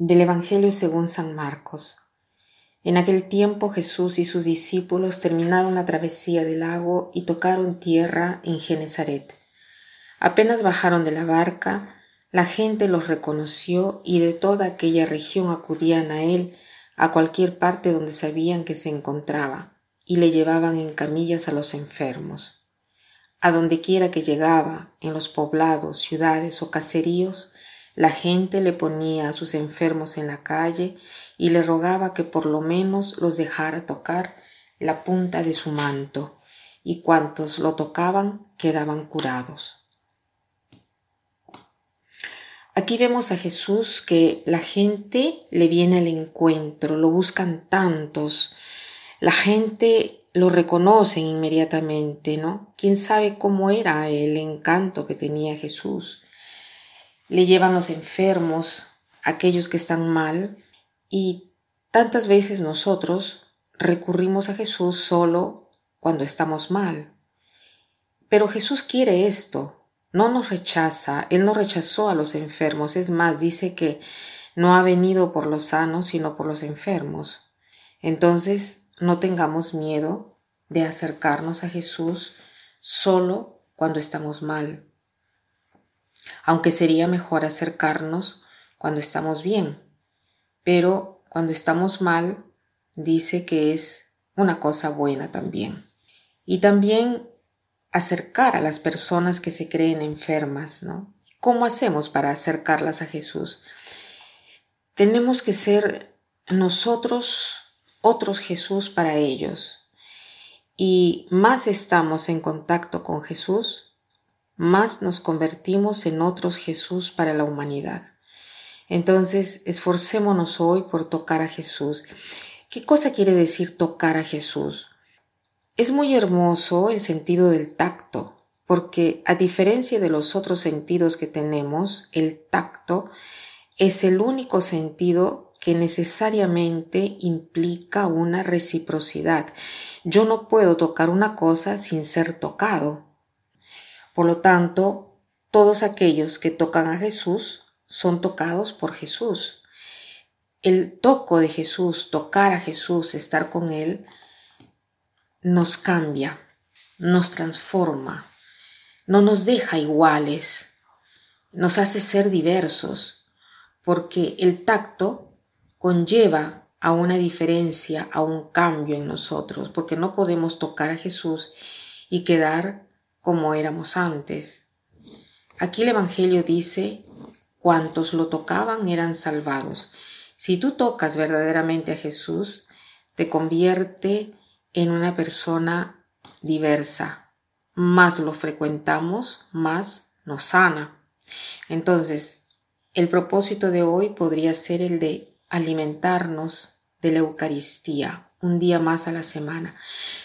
Del Evangelio según San Marcos. En aquel tiempo Jesús y sus discípulos terminaron la travesía del lago y tocaron tierra en Genezaret. Apenas bajaron de la barca, la gente los reconoció y de toda aquella región acudían a él a cualquier parte donde sabían que se encontraba, y le llevaban en camillas a los enfermos. A donde quiera que llegaba, en los poblados, ciudades o caseríos, la gente le ponía a sus enfermos en la calle y le rogaba que por lo menos los dejara tocar la punta de su manto, y cuantos lo tocaban quedaban curados. Aquí vemos a Jesús que la gente le viene al encuentro, lo buscan tantos, la gente lo reconocen inmediatamente, ¿no? ¿Quién sabe cómo era el encanto que tenía Jesús? Le llevan los enfermos, aquellos que están mal, y tantas veces nosotros recurrimos a Jesús solo cuando estamos mal. Pero Jesús quiere esto, no nos rechaza, Él no rechazó a los enfermos, es más, dice que no ha venido por los sanos, sino por los enfermos. Entonces, no tengamos miedo de acercarnos a Jesús solo cuando estamos mal aunque sería mejor acercarnos cuando estamos bien. Pero cuando estamos mal, dice que es una cosa buena también. Y también acercar a las personas que se creen enfermas, ¿no? ¿Cómo hacemos para acercarlas a Jesús? Tenemos que ser nosotros otros Jesús para ellos. Y más estamos en contacto con Jesús, más nos convertimos en otros Jesús para la humanidad. Entonces, esforcémonos hoy por tocar a Jesús. ¿Qué cosa quiere decir tocar a Jesús? Es muy hermoso el sentido del tacto, porque a diferencia de los otros sentidos que tenemos, el tacto es el único sentido que necesariamente implica una reciprocidad. Yo no puedo tocar una cosa sin ser tocado. Por lo tanto, todos aquellos que tocan a Jesús son tocados por Jesús. El toco de Jesús, tocar a Jesús, estar con Él, nos cambia, nos transforma, no nos deja iguales, nos hace ser diversos, porque el tacto conlleva a una diferencia, a un cambio en nosotros, porque no podemos tocar a Jesús y quedar como éramos antes. Aquí el Evangelio dice, cuantos lo tocaban eran salvados. Si tú tocas verdaderamente a Jesús, te convierte en una persona diversa. Más lo frecuentamos, más nos sana. Entonces, el propósito de hoy podría ser el de alimentarnos de la Eucaristía un día más a la semana.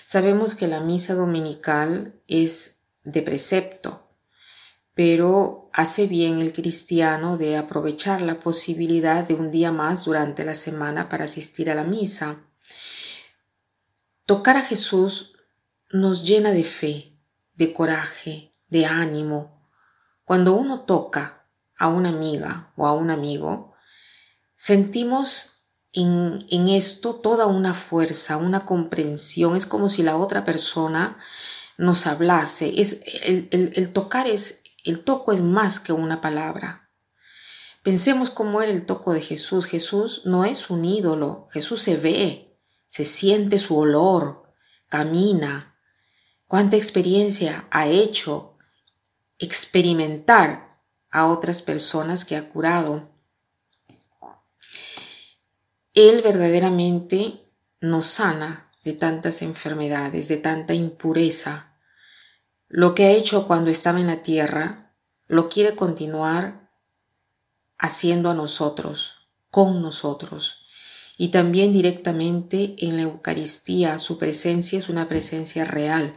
Sabemos que la misa dominical es de precepto, pero hace bien el cristiano de aprovechar la posibilidad de un día más durante la semana para asistir a la misa. Tocar a Jesús nos llena de fe, de coraje, de ánimo. Cuando uno toca a una amiga o a un amigo, sentimos en, en, esto toda una fuerza, una comprensión. Es como si la otra persona nos hablase. Es, el, el, tocar es, el toco es más que una palabra. Pensemos cómo era el toco de Jesús. Jesús no es un ídolo, Jesús se ve, se siente su olor, camina. Cuánta experiencia ha hecho experimentar a otras personas que ha curado. Él verdaderamente nos sana de tantas enfermedades, de tanta impureza. Lo que ha hecho cuando estaba en la tierra, lo quiere continuar haciendo a nosotros, con nosotros. Y también directamente en la Eucaristía, su presencia es una presencia real.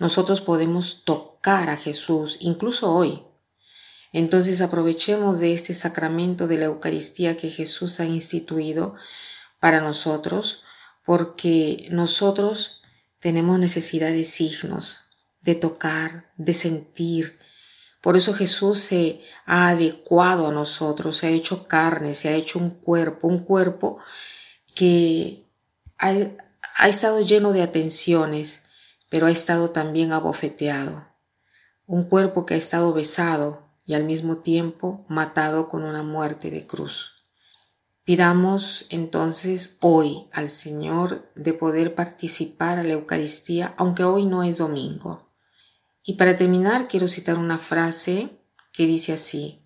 Nosotros podemos tocar a Jesús, incluso hoy. Entonces aprovechemos de este sacramento de la Eucaristía que Jesús ha instituido para nosotros porque nosotros tenemos necesidad de signos, de tocar, de sentir, Por eso Jesús se ha adecuado a nosotros, se ha hecho carne, se ha hecho un cuerpo, un cuerpo que ha, ha estado lleno de atenciones, pero ha estado también abofeteado. Un cuerpo que ha estado besado y al mismo tiempo matado con una muerte de cruz. Pidamos entonces hoy al Señor de poder participar a la Eucaristía, aunque hoy no es domingo. Y para terminar quiero citar una frase que dice así,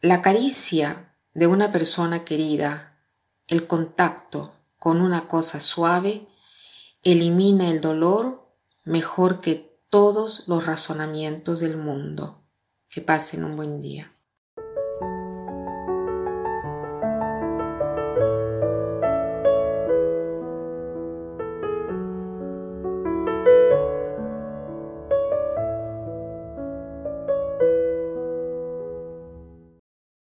la caricia de una persona querida, el contacto con una cosa suave, elimina el dolor mejor que todos los razonamientos del mundo. Que pasen un buen día.